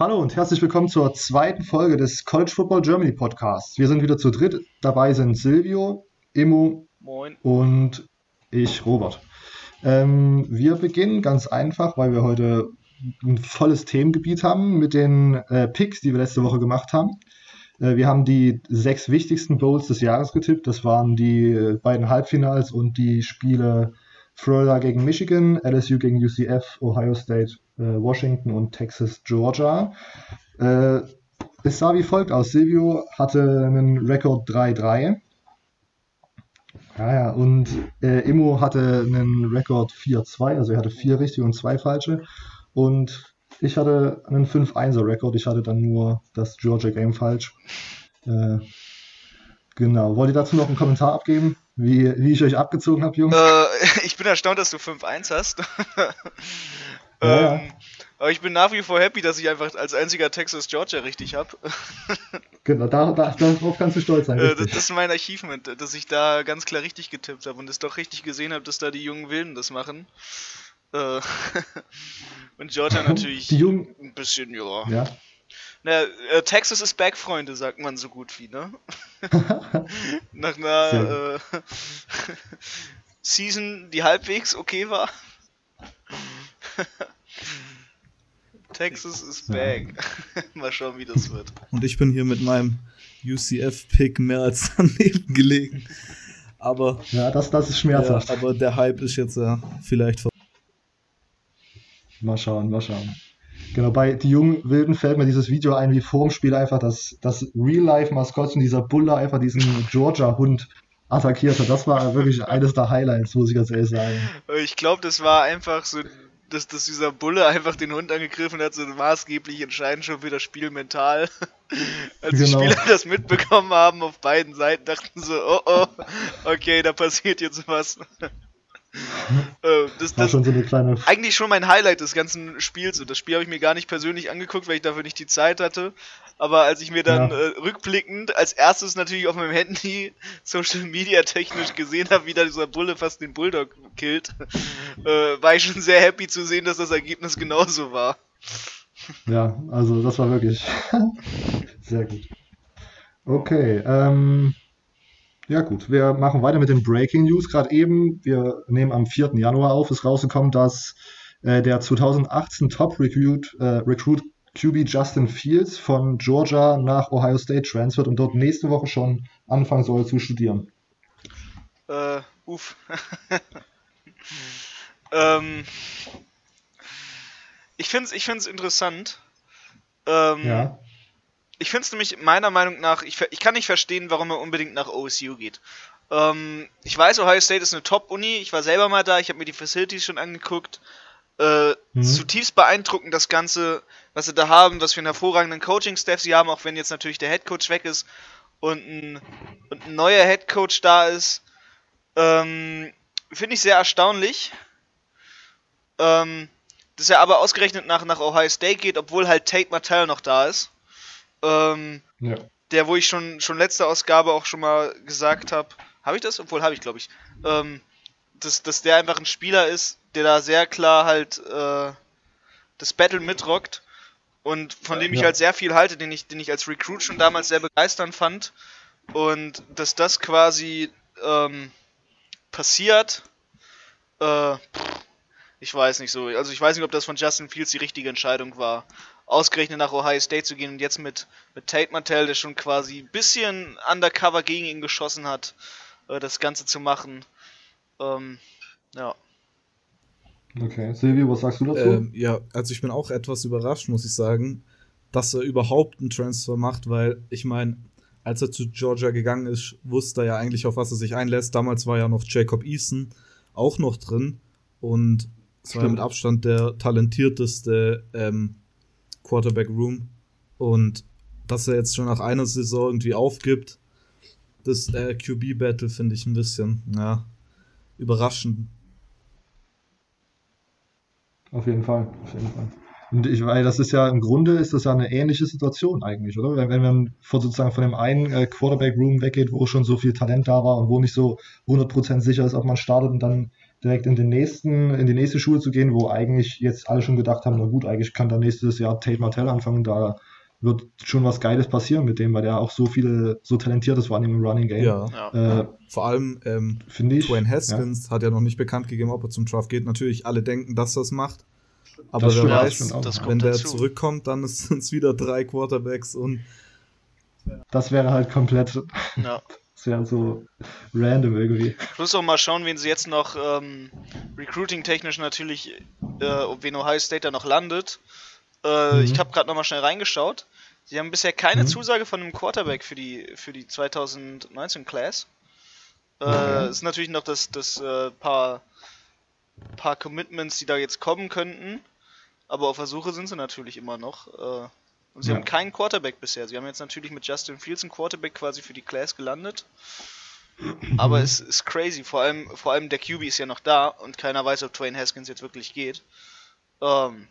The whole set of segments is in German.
Hallo und herzlich willkommen zur zweiten Folge des College Football Germany Podcasts. Wir sind wieder zu dritt. Dabei sind Silvio, Emo Moin. und ich, Robert. Ähm, wir beginnen ganz einfach, weil wir heute ein volles Themengebiet haben mit den äh, Picks, die wir letzte Woche gemacht haben. Äh, wir haben die sechs wichtigsten Bowls des Jahres getippt. Das waren die äh, beiden Halbfinals und die Spiele Florida gegen Michigan, LSU gegen UCF, Ohio State, äh, Washington und Texas, Georgia. Äh, es sah wie folgt aus. Silvio hatte einen Rekord 3-3. Ja, ja, und äh, Immo hatte einen Rekord 4-2, also er hatte vier richtige und zwei falsche. Und ich hatte einen 5-1er-Rekord, ich hatte dann nur das Georgia Game falsch. Äh, genau, wollt ihr dazu noch einen Kommentar abgeben, wie, wie ich euch abgezogen habe, Jungs? Äh, ich bin erstaunt, dass du 5-1 hast. Ja, ähm, aber ich bin nach wie vor happy, dass ich einfach als einziger Texas Georgia richtig habe. Genau, da, da, darauf kannst du stolz sein. Äh, das, ist mein Achievement, dass ich da ganz klar richtig getippt habe und es doch richtig gesehen habe, dass da die jungen Wilden das machen. Äh, und Georgia natürlich Die Jungen, ein bisschen, ja. ja. Na, äh, Texas ist back, Freunde, sagt man so gut wie, ne? Nach einer äh, Season, die halbwegs okay war. Texas is Ja. back. Mal schauen, wie das wird. Und ich bin hier mit meinem UCF-Pick mehr als daneben gelegen. Aber, ja, das, das ist ja, schmerzhaft. aber der Hype ist jetzt ja vielleicht vorbei. Mal schauen, mal schauen. Genau, bei die jungen Wilden fällt mir dieses Video ein, wie vor dem Spiel einfach das, das Real-Life-Maskottchen dieser Bulle einfach diesen Georgia-Hund attackiert hat. Das war wirklich eines der Highlights, muss ich ganz ehrlich sagen. Äh, Ich glaube, das war einfach so, dass, dass dieser Bulle einfach den Hund angegriffen hat, so maßgeblich entscheidend schon für das Spiel mental. Als die Genau. Spieler das mitbekommen haben auf beiden Seiten, dachten so, oh oh, okay, da passiert jetzt was. Äh, das, War das, schon so eine kleine. eigentlich schon mein Highlight des ganzen Spiels. Und das Spiel habe ich mir gar nicht persönlich angeguckt, weil ich dafür nicht die Zeit hatte. Aber als ich mir dann Ja. äh, rückblickend als erstes natürlich auf meinem Handy Social Media technisch gesehen habe, wie da dieser Bulle fast den Bulldog killt, äh, war ich schon sehr happy zu sehen, dass das Ergebnis genauso war. Ja, also das war wirklich sehr gut. Okay, ähm, ja gut, wir machen weiter mit den Breaking News. Gerade eben, wir nehmen am 4. Januar auf, ist rausgekommen, dass äh, der 2018 Top Recruit, äh, Recruit QB Justin Fields von Georgia nach Ohio State transfert und dort nächste Woche schon anfangen soll zu studieren. Äh, uff. ähm, ich find's, ich find's interessant. Ähm, Ja, Ich finde es nämlich meiner Meinung nach, ich, ich kann nicht verstehen, warum er unbedingt nach OSU geht. Ähm, ich weiß, Ohio State ist eine Top-Uni, ich war selber mal da, ich habe mir die Facilities schon angeguckt. Äh, Mhm. Zutiefst beeindruckend das Ganze, was sie da haben, was für einen hervorragenden Coaching-Staff sie haben, auch wenn jetzt natürlich der Headcoach weg ist und ein, und ein neuer Headcoach da ist. Ähm, Finde ich sehr erstaunlich. Ähm, dass er aber ausgerechnet nach, nach Ohio State geht, obwohl halt Tate Martell noch da ist. Ähm, ja. der, wo ich schon, schon letzte Ausgabe auch schon mal gesagt habe, habe ich das? Obwohl habe ich, glaube ich. Ähm, dass, dass der einfach ein Spieler ist, der da sehr klar halt äh, das Battle mitrockt und von dem ich Ja. halt sehr viel halte, den ich, den ich als Recruit schon damals sehr begeisternd fand. Und dass das quasi ähm, passiert, äh, ich weiß nicht so. Also ich weiß nicht, ob das von Justin Fields die richtige Entscheidung war, ausgerechnet nach Ohio State zu gehen und jetzt mit, mit Tate Martell, der schon quasi ein bisschen undercover gegen ihn geschossen hat, äh, das Ganze zu machen. Ähm, ja. Okay, Silvio, was sagst du dazu? Ähm, ja, also ich bin auch etwas überrascht, muss ich sagen, dass er überhaupt einen Transfer macht, weil ich meine, als er zu Georgia gegangen ist, wusste er ja eigentlich, auf was er sich einlässt. Damals war ja noch Jacob Eason auch noch drin und es war ja mit Abstand der talentierteste ähm, Quarterback Room und dass er jetzt schon nach einer Saison irgendwie aufgibt, das äh, QB-Battle finde ich ein bisschen, ja, überraschend. Auf jeden Fall, auf jeden Fall. Und ich weil das ist ja im Grunde ist das ja eine ähnliche Situation eigentlich, oder? Wenn, wenn man von sozusagen von dem einen äh, Quarterback Room weggeht, wo schon so viel Talent da war und wo nicht so 100% sicher ist, ob man startet und dann direkt in den nächsten, in die nächste Schule zu gehen, wo eigentlich jetzt alle schon gedacht haben, na gut, eigentlich kann da nächstes Jahr Tate Martell anfangen, da wird schon was Geiles passieren mit dem, weil der auch so viele, so talentiert ist, vor allem im Running Game. Ja. Ja. Äh, Vor allem ähm, Finde ich. Dwayne Haskins hat ja noch nicht bekannt gegeben, ob er zum Draft geht. Natürlich, alle denken, dass er es macht. Aber Das wer stimmt, das weiß, das wenn der dazu. zurückkommt, dann sind es wieder drei Quarterbacks und Ja, das wäre halt komplett, ja. Das wäre so random irgendwie. Plus auch mal schauen, wen sie jetzt noch ähm, recruiting-technisch natürlich, äh, wen Ohio State da noch landet. Äh, Mhm. Ich habe gerade nochmal schnell reingeschaut. Sie haben bisher keine Mhm. Zusage von einem Quarterback für die, für die 2019 Class. Äh, ist natürlich noch das, das äh, paar, paar Commitments, die da jetzt kommen könnten. Aber auf Versuche sind sie natürlich immer noch. Äh, und sie Ja. haben keinen Quarterback bisher. Sie haben jetzt natürlich mit Justin Fields einen Quarterback quasi für die Class gelandet. Aber es ist crazy. Vor allem, vor allem der QB ist ja noch da und keiner weiß, ob Dwayne Haskins jetzt wirklich geht. Ähm,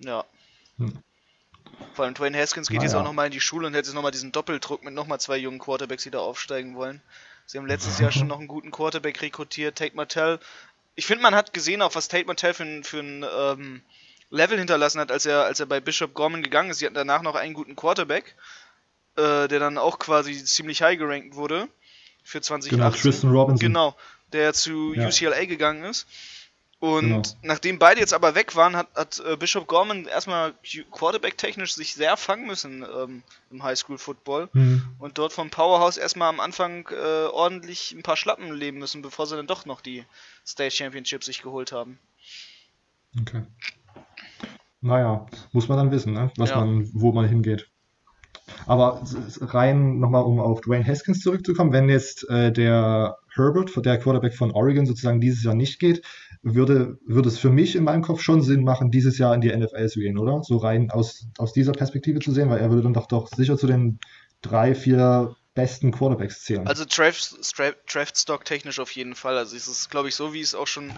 ja. Hm. Vor allem Dwayne Haskins geht jetzt Naja. auch nochmal in die Schule und hätte jetzt nochmal diesen Doppeldruck mit nochmal zwei jungen Quarterbacks, die da aufsteigen wollen. Sie haben letztes Jahr schon noch einen guten Quarterback rekrutiert, Tate Martell. Ich finde, man hat gesehen, auch was Tate Martell für ein, für ein ähm, Level hinterlassen hat, als er, als er bei Bishop Gorman gegangen ist. Sie hatten danach noch einen guten Quarterback, äh, der dann auch quasi ziemlich high gerankt wurde für 2018. Genau, Tristan Robinson. Genau, der zu Ja. UCLA gegangen ist. Und Genau. nachdem beide jetzt aber weg waren, hat, hat äh, Bishop Gorman erstmal Quarterback-technisch sich sehr fangen müssen ähm, im Highschool-Football. Hm. Und dort vom Powerhouse erstmal am Anfang äh, ordentlich ein paar Schlappen leben müssen, bevor sie dann doch noch die State Championship sich geholt haben. Okay. Naja, muss man dann wissen, ne? was Ja. man, wo man hingeht. Aber rein nochmal, um auf Dwayne Haskins zurückzukommen, wenn jetzt äh, der Herbert, der Quarterback von Oregon, sozusagen dieses Jahr nicht geht, würde, würde es für mich in meinem Kopf schon Sinn machen, dieses Jahr in die NFL zu gehen, oder? So rein aus, aus dieser Perspektive zu sehen, weil er würde dann doch, doch sicher zu den drei, vier besten Quarterbacks zählen. Also Draft, Draft, Draftstock technisch auf jeden Fall. Also es ist, glaube ich, so wie ich es auch schon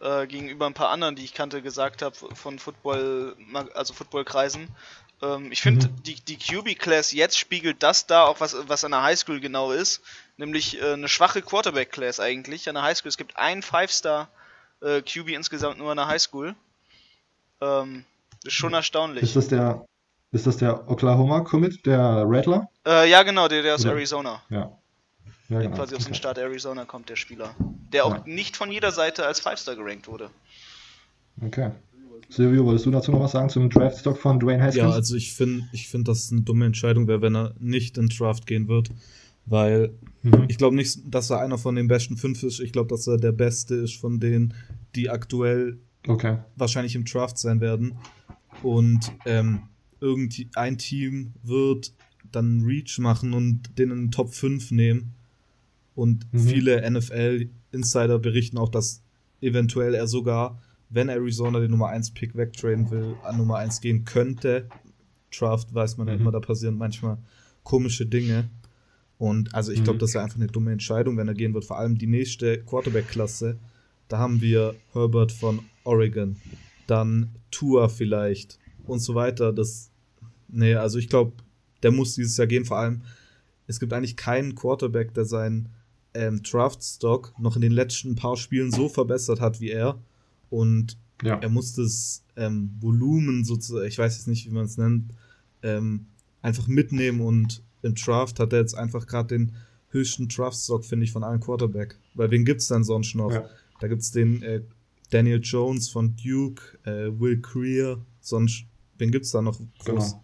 äh, gegenüber ein paar anderen, die ich kannte, gesagt habe von Football, also Footballkreisen. Ähm, ich finde, Mhm. die, die QB-Class jetzt spiegelt das da auch, was, was an der Highschool genau ist. Nämlich äh, eine schwache Quarterback-Class eigentlich an der Highschool. Es gibt einen Five-Star äh, QB insgesamt nur an der Highschool. Ähm, das ist schon erstaunlich. ist das der, ist das der Oklahoma-Commit, der Rattler? Äh, ja, genau, der, der aus Oder- Arizona. Ja. Ja, genau. quasi aus dem. Staat Arizona kommt, der Spieler. Der auch Ja. nicht von jeder Seite als Five-Star gerankt wurde. Okay. Silvio, wolltest du dazu noch was sagen zum Draftstock von Dwayne Haskins? ja, also ich finde, ich finde, dass es eine dumme Entscheidung wäre, wenn er nicht in Draft gehen wird, weil Mhm. ich glaube nicht, dass er einer von den besten fünf ist. Ich glaube, dass er der Beste ist von denen, die aktuell Okay. wahrscheinlich im Draft sein werden. Und ähm, irgendwie ein Team wird dann Reach machen und den in den Top 5 nehmen. Und Mhm. viele NFL-Insider berichten auch, dass eventuell er sogar, wenn Arizona den Nummer 1 Pick wegtraden will, an Nummer 1 gehen könnte. Draft weiß man ja Mhm. immer, da passieren manchmal komische Dinge. Und also ich glaube, Mhm. das wäre einfach eine dumme Entscheidung, wenn er gehen wird. Vor allem die nächste Quarterback-Klasse. Da haben wir Herbert von Oregon, dann Tua vielleicht und so weiter. Das, nee, also ich glaube, der muss dieses Jahr gehen. Vor allem, es gibt eigentlich keinen Quarterback, der seinen ähm, Draft-Stock noch in den letzten paar Spielen so verbessert hat wie er. Und Ja. er muss das ähm, Volumen sozusagen, ich weiß jetzt nicht, wie man es nennt, ähm, einfach mitnehmen und im Draft hat er jetzt einfach gerade den höchsten Draft-Stock, finde ich, von allen Quarterback. Weil wen gibt's dann sonst noch? Ja. Da gibt's den äh, Daniel Jones von Duke, äh, Will Creer, sonst, wen gibt's da noch groß?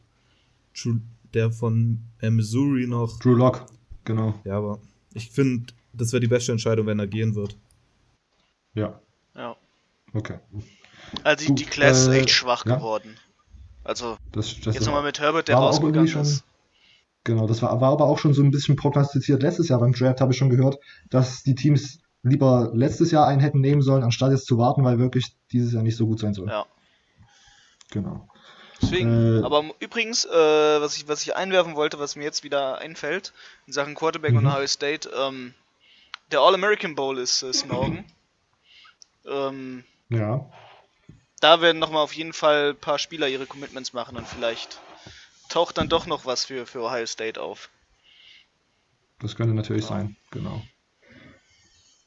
Genau. Der von äh, Missouri noch. Drew Lock, genau. Ja, aber ich finde, das wäre die beste Entscheidung, wenn er gehen wird. Ja, Ja. okay. Also die, Gut, die Class ist äh, echt schwach ja. geworden. Also Das, das jetzt nochmal mit Herbert, der war auch rausgegangen irgendwie ist. Genau, das war, war aber auch schon so ein bisschen prognostiziert letztes Jahr beim Draft, habe ich schon gehört, dass die Teams lieber letztes Jahr einen hätten nehmen sollen, anstatt jetzt zu warten, weil wirklich dieses Jahr nicht so gut sein soll. Ja. Genau. Deswegen, Äh, aber übrigens, äh, was, ich, was ich einwerfen wollte, was mir jetzt wieder einfällt, in Sachen Quarterback und Mhm. Ohio State, ähm, der All-American Bowl ist, ist morgen. Ähm, Ja, da werden nochmal auf jeden Fall ein paar Spieler ihre Commitments machen und vielleicht taucht dann doch noch was für, für Ohio State auf. das könnte natürlich Ja. sein, genau.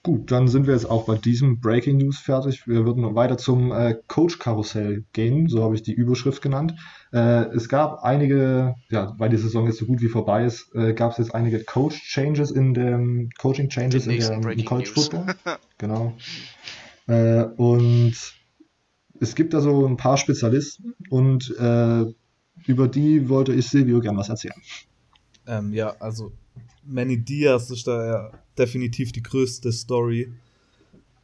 Gut, dann sind wir jetzt auch bei diesem Breaking News fertig. Wir würden weiter zum äh, Coach-Karussell gehen, so habe ich die Überschrift genannt. Äh, es gab einige, ja, weil die Saison jetzt so gut wie vorbei ist, äh, gab es jetzt einige Coach-Changes in dem Coaching-Changes in der im College Football. genau. Äh, und es gibt da so ein paar Spezialisten und äh, über die wollte ich Silvio gern was erzählen. Ähm, ja, also Manny Diaz ist da ja definitiv die größte Story.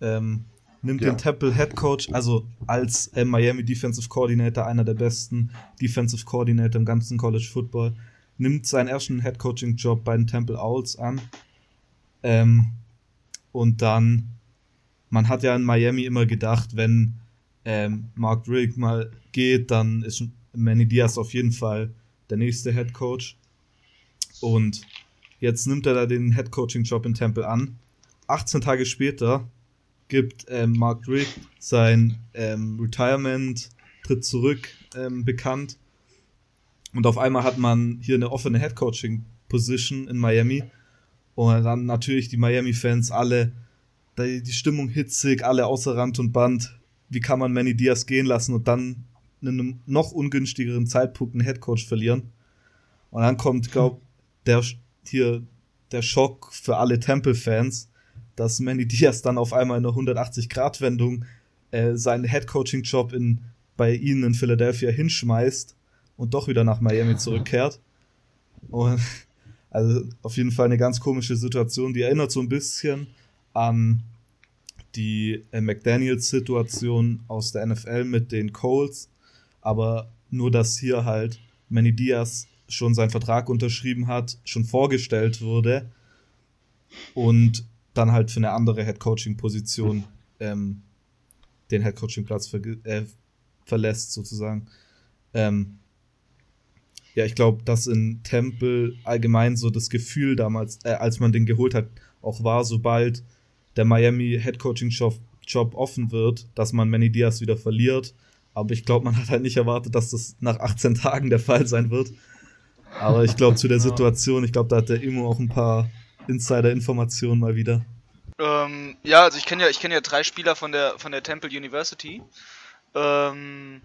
Ähm, nimmt ja. den Temple Head Coach, also als äh, Miami Defensive Coordinator, einer der besten Defensive Coordinator im ganzen College Football, nimmt seinen ersten Head Coaching Job bei den Temple Owls an. Ähm, und dann, man hat ja in Miami immer gedacht, wenn ähm, Mark Drake mal geht, dann ist Manny Diaz auf jeden Fall der nächste Head Coach. Und Jetzt nimmt er da den Head Coaching Job in Temple an. 18 Tage später gibt ähm, Mark Drake sein ähm, Retirement, tritt zurück, ähm, bekannt. Und auf einmal hat man hier eine offene Head Coaching Position in Miami. Und dann natürlich die Miami-Fans alle, die Stimmung hitzig, alle außer Rand und Band. Wie kann man Manny Diaz gehen lassen und dann in einem noch ungünstigeren Zeitpunkt einen Head Coach verlieren? Und dann kommt, glaub, der hier der Schock für alle Temple-Fans, dass Manny Diaz dann auf einmal in einer 180-Grad-Wendung äh, seinen Head-Coaching-Job bei ihnen in Philadelphia hinschmeißt und doch wieder nach Miami zurückkehrt. Und also auf jeden Fall eine ganz komische Situation, die erinnert so ein bisschen an die äh, McDaniels-Situation aus der NFL mit den Colts, aber nur, dass hier halt Manny Diaz schon seinen Vertrag unterschrieben hat, schon vorgestellt wurde und dann halt für eine andere Head-Coaching-Position ähm, den Head-Coaching-Platz ver äh, verlässt, sozusagen. Ähm, ja, ich glaube, dass in Temple allgemein so das Gefühl damals, äh, als man den geholt hat, auch war, sobald der Miami Head-Coaching-Job Job offen wird, dass man Manny Diaz wieder verliert. Aber ich glaube, man hat halt nicht erwartet, dass das nach 18 Tagen der Fall sein wird. Aber ich glaube, zu der Situation, ich glaube, da hat der Immo auch ein paar Insider-Informationen mal wieder. Ähm, ja, also ich kenne ja, ich kenne ja drei Spieler von der von der Temple University. Ähm,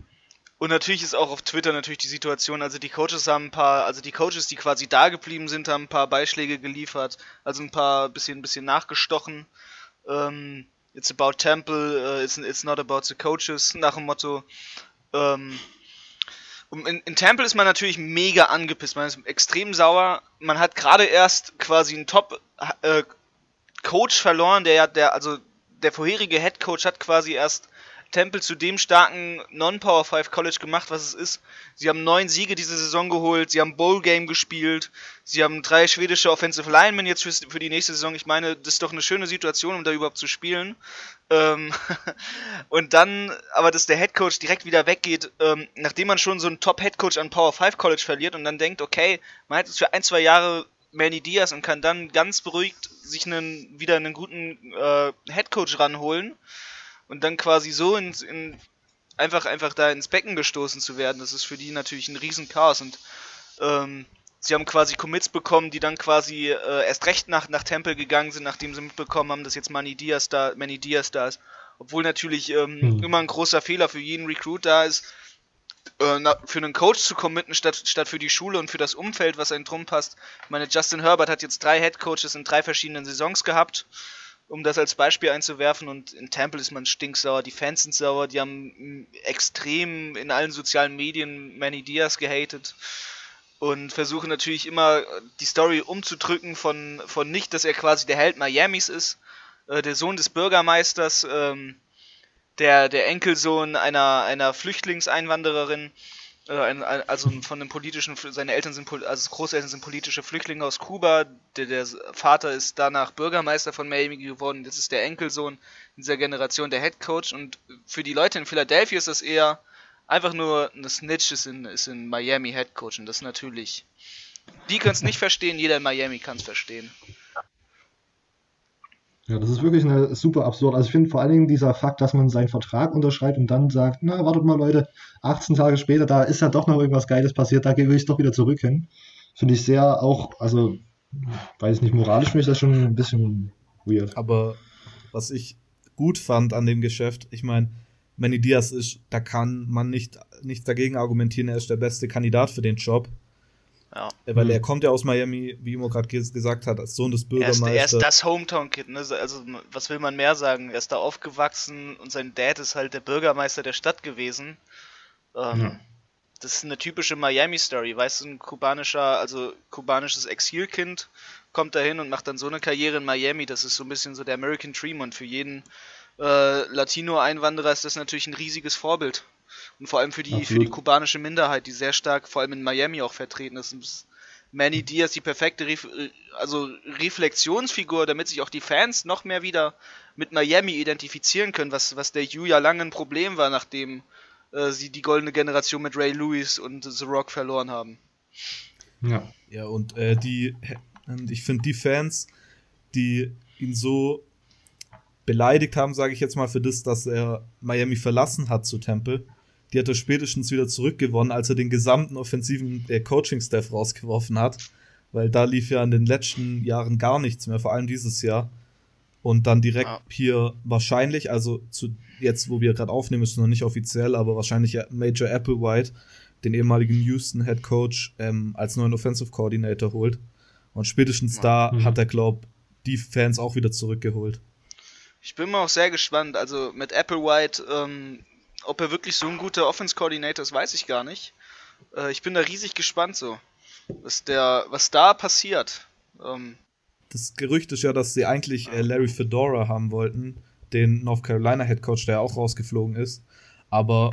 und natürlich ist auch auf Twitter natürlich die Situation, also die Coaches haben ein paar, also die Coaches, die quasi da geblieben sind, haben ein paar Beischläge geliefert, also ein paar bisschen, bisschen nachgestochen. Ähm, it's about Temple, uh, it's, it's not about the coaches, nach dem Motto. Ähm, in, in Temple ist man natürlich mega angepisst, man ist extrem sauer. Man hat gerade erst quasi einen Top-Coach äh, verloren, der ja, der, also der vorherige Head Coach hat quasi erst Temple zu dem starken Non-Power 5 College gemacht, was es ist. Sie haben neun Siege diese Saison geholt, sie haben Bowl Game gespielt, sie haben drei schwedische Offensive Linemen jetzt für, die nächste Saison. Ich meine, das ist doch eine schöne Situation, um da überhaupt zu spielen. Ähm und dann, aber dass der Head Coach direkt wieder weggeht, ähm, nachdem man schon so einen Top Head Coach an Power 5 College verliert und dann denkt, okay, man hat jetzt für ein, zwei Jahre Manny Diaz und kann dann ganz beruhigt sich einen, wieder einen guten äh, Head Coach ranholen und dann quasi so ins, in, einfach, einfach da ins Becken gestoßen zu werden, das ist für die natürlich ein Riesenchaos und ähm, sie haben quasi Commits bekommen, die dann quasi äh, erst recht nach, nach Temple gegangen sind, nachdem sie mitbekommen haben, dass jetzt Manny Diaz da, Manny Diaz da ist. Obwohl natürlich ähm, hm. immer ein großer Fehler für jeden Recruit da ist, äh, na, für einen Coach zu committen, statt, statt für die Schule und für das Umfeld, was einem drum passt. Ich meine, Justin Herbert hat jetzt drei Head Coaches in drei verschiedenen Saisons gehabt um das als Beispiel einzuwerfen. Und in Temple ist man stinksauer, die Fans sind sauer, die haben extrem in allen sozialen Medien Manny Diaz gehatet und versuchen natürlich immer die Story umzudrücken von, von nicht, dass er quasi der Held Miamis ist, äh, der Sohn des Bürgermeisters, ähm, der, der Enkelsohn einer, einer Flüchtlingseinwandererin also von einem politischen, seine Eltern sind, also Großeltern sind politische Flüchtlinge aus Kuba, der, der Vater ist danach Bürgermeister von Miami geworden, das ist der Enkelsohn dieser Generation, der Head Coach. Und für die Leute in Philadelphia ist das eher einfach nur eine Snitch, ist in, ist in Miami Head Coach. Und das natürlich, die können es nicht verstehen, jeder in Miami kann es verstehen. Ja, das ist wirklich eine super absurd. Also ich finde vor allen Dingen dieser Fakt, dass man seinen Vertrag unterschreibt und dann sagt, na, wartet mal Leute, 18 Tage später, da ist ja doch noch irgendwas Geiles passiert, da will ich doch wieder zurück hin. Finde ich sehr auch, also, weiß ich nicht, moralisch finde ich das schon ein bisschen weird. Aber was ich gut fand an dem Geschäft, ich meine, Manny Diaz ist, da kann man nicht nichts dagegen argumentieren, er ist der beste Kandidat für den Job. Ja. Weil mhm. er kommt ja aus Miami, wie Imo gerade gesagt hat, als Sohn des Bürgermeisters. Er ist, er ist das Hometown-Kid, ne? Also, was will man mehr sagen? Er ist da aufgewachsen und sein Dad ist halt der Bürgermeister der Stadt gewesen. Ähm, ja. Das ist eine typische Miami-Story, weißt du, ein kubanischer, also kubanisches Exilkind kommt dahin und macht dann so eine Karriere in Miami. Das ist so ein bisschen so der American Dream und für jeden äh, Latino-Einwanderer ist das natürlich ein riesiges Vorbild. Und vor allem für die, für die kubanische Minderheit, die sehr stark, vor allem in Miami auch vertreten ist. Manny Diaz die perfekte Ref also Reflexionsfigur, damit sich auch die Fans noch mehr wieder mit Miami identifizieren können, was, was der U ja lange ein Problem war, nachdem äh, sie die goldene Generation mit Ray Lewis und The Rock verloren haben. Ja. Ja, und äh, die, ich finde die Fans, die ihn so beleidigt haben, sage ich jetzt mal, für das, dass er Miami verlassen hat zu Temple, die hat er spätestens wieder zurückgewonnen, als er den gesamten offensiven äh, Coaching-Staff rausgeworfen hat. Weil da lief ja in den letzten Jahren gar nichts mehr, vor allem dieses Jahr. Und dann direkt ja. hier wahrscheinlich, also zu jetzt, wo wir gerade aufnehmen, ist noch nicht offiziell, aber wahrscheinlich Major Applewhite, den ehemaligen Houston Head Coach, ähm, als neuen Offensive Coordinator holt. Und spätestens ja. da mhm. hat er, glaub, die Fans auch wieder zurückgeholt. Ich bin mal auch sehr gespannt. Also mit Applewhite ähm, ob er wirklich so ein guter Offense-Coordinator ist, weiß ich gar nicht. Äh, ich bin da riesig gespannt so, was, der, was da passiert. Ähm, das Gerücht ist ja, dass sie eigentlich äh, Larry Fedora haben wollten, den North Carolina Head Coach, der auch rausgeflogen ist. Aber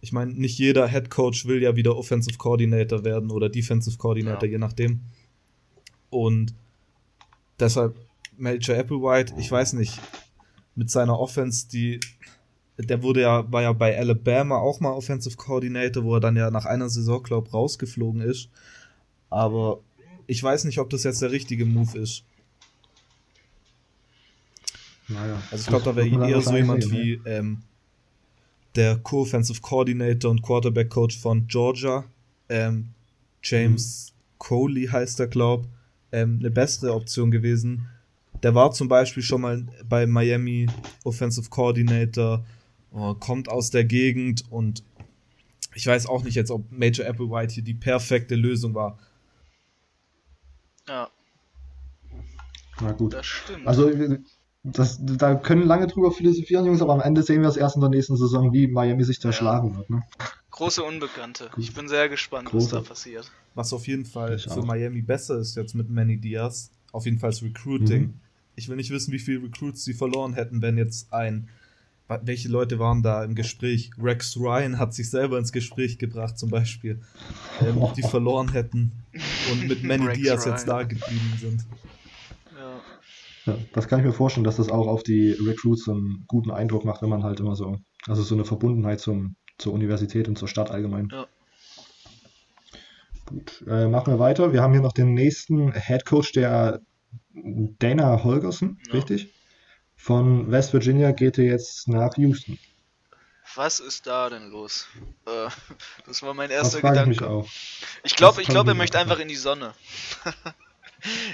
ich meine, nicht jeder Head Coach will ja wieder Offensive Coordinator werden oder Defensive Coordinator, ja. je nachdem. Und deshalb Major Applewhite, ich weiß nicht, mit seiner Offense, die der wurde ja, war ja bei Alabama auch mal Offensive Coordinator, wo er dann ja nach einer Saison, glaub, rausgeflogen ist. Aber ich weiß nicht, ob das jetzt der richtige Move ist. Naja. Also ich glaube, da wäre eher so jemand sehen, wie ne? ähm, der Co-Offensive Coordinator und Quarterback Coach von Georgia, ähm, James mhm. Coley heißt er, glaub, ähm, eine bessere Option gewesen. Der war zum Beispiel schon mal bei Miami Offensive Coordinator kommt aus der Gegend und ich weiß auch nicht jetzt, ob Major Applewhite hier die perfekte Lösung war. Ja. Na gut. Das stimmt. Also, das, da können lange drüber philosophieren, Jungs, aber am Ende sehen wir es erst in der nächsten Saison, wie Miami sich da ja. schlagen wird. Ne? Große Unbekannte. Ich bin sehr gespannt, Große. was da passiert. Was auf jeden Fall ich für auch. Miami besser ist jetzt mit Manny Diaz, auf jeden Fall das Recruiting. Mhm. Ich will nicht wissen, wie viele Recruits sie verloren hätten, wenn jetzt ein welche Leute waren da im Gespräch? Rex Ryan hat sich selber ins Gespräch gebracht, zum Beispiel, ähm, die verloren hätten und mit Manny Diaz Ryan. jetzt da geblieben sind. Ja. ja. das kann ich mir vorstellen, dass das auch auf die Recruits einen guten Eindruck macht, wenn man halt immer so, also so eine Verbundenheit zum, zur Universität und zur Stadt allgemein. Ja. Gut, äh, machen wir weiter. Wir haben hier noch den nächsten Head Coach, der Dana Holgerson, ja. richtig? Von West Virginia geht er jetzt nach Houston. Was ist da denn los? Äh, das war mein erster das Gedanke. Ich, auch. ich glaube, ich glaube, er möchte einfach in die Sonne.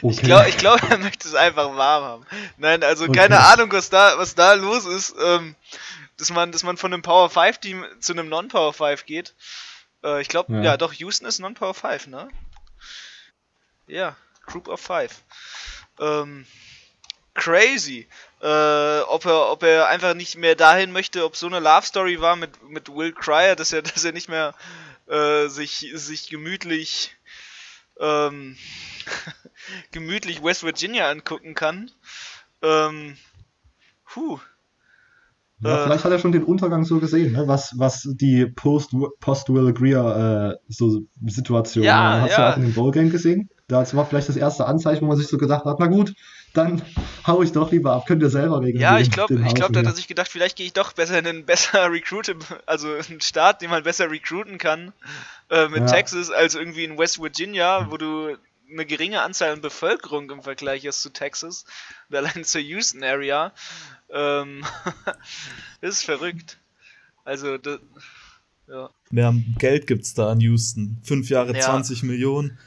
Okay. Ich glaube, ich glaub, er möchte es einfach warm haben. Nein, also okay. keine Ahnung, was da, was da los ist. Ähm, dass man, dass man von einem Power 5 Team zu einem Non-Power 5 geht. Äh, ich glaube, ja. ja. doch, Houston ist Non-Power 5, ne? Ja, Group of 5. Ähm, crazy äh, ob er, ob er einfach nicht mehr dahin möchte, ob so eine Love Story war mit, mit Will Cryer, dass er, dass er nicht mehr äh, sich, sich gemütlich ähm, gemütlich West Virginia angucken kann. Ähm, puh. Ja, äh, vielleicht hat er schon den Untergang so gesehen, ne? was, was die Post-Will Greer äh, so Situation. Ja, hast ja. du auch in dem Bowl-Game gesehen? Das war vielleicht das erste Anzeichen, wo man sich so gedacht hat, na gut, dann hau ich doch lieber ab, könnt ihr selber regeln. Ja, ich glaube, ich glaube, da hat er sich gedacht, vielleicht gehe ich doch besser in einen besser recruiten, also einen Staat, den man besser recruiten kann äh, mit ja. Texas, als irgendwie in West Virginia, wo du eine geringe Anzahl an Bevölkerung im Vergleich hast zu Texas und allein zur Houston Area. Ähm, ist verrückt. Also, das, ja. Mehr Geld gibt's da in Houston. Fünf Jahre ja. 20 Millionen.